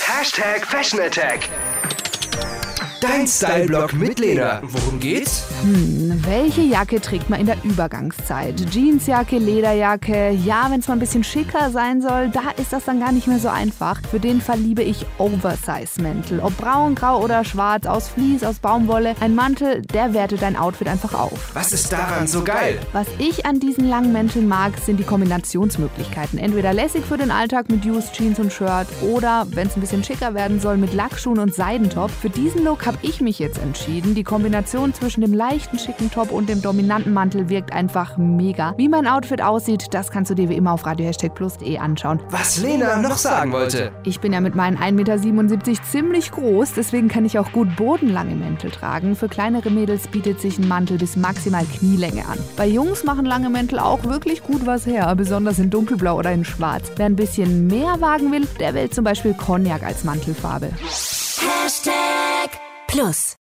Hashtag Fashion Attack. Dein Style-Blog mit Lena. Worum geht's? Hm, welche Jacke trägt man in der Übergangszeit? Jeansjacke, Lederjacke. Ja, wenn es mal ein bisschen schicker sein soll, da ist das dann gar nicht mehr so einfach. Für den Fall liebe ich Oversize-Mäntel. Ob braun, grau oder schwarz, aus Vlies, aus Baumwolle. Ein Mantel, der wertet dein Outfit einfach auf. Was ist daran so geil? Was ich an diesen langen Mänteln mag, sind die Kombinationsmöglichkeiten. Entweder lässig für den Alltag mit Used Jeans und Shirt oder, wenn es ein bisschen schicker werden soll, mit Lackschuhen und Seidentop. Für diesen Look habe ich mich jetzt entschieden. Die Kombination zwischen dem leichten, schicken Top und dem dominanten Mantel wirkt einfach mega. Wie mein Outfit aussieht, das kannst du dir wie immer auf radio-plus.de anschauen. Was Lena noch sagen wollte. Ich bin ja mit meinen 1,77 Meter ziemlich groß, deswegen kann ich auch gut bodenlange Mäntel tragen. Für kleinere Mädels bietet sich ein Mantel bis maximal Knielänge an. Bei Jungs machen lange Mäntel auch wirklich gut was her, besonders in dunkelblau oder in schwarz. Wer ein bisschen mehr wagen will, der wählt zum Beispiel Cognac als Mantelfarbe. Hashtag Plus.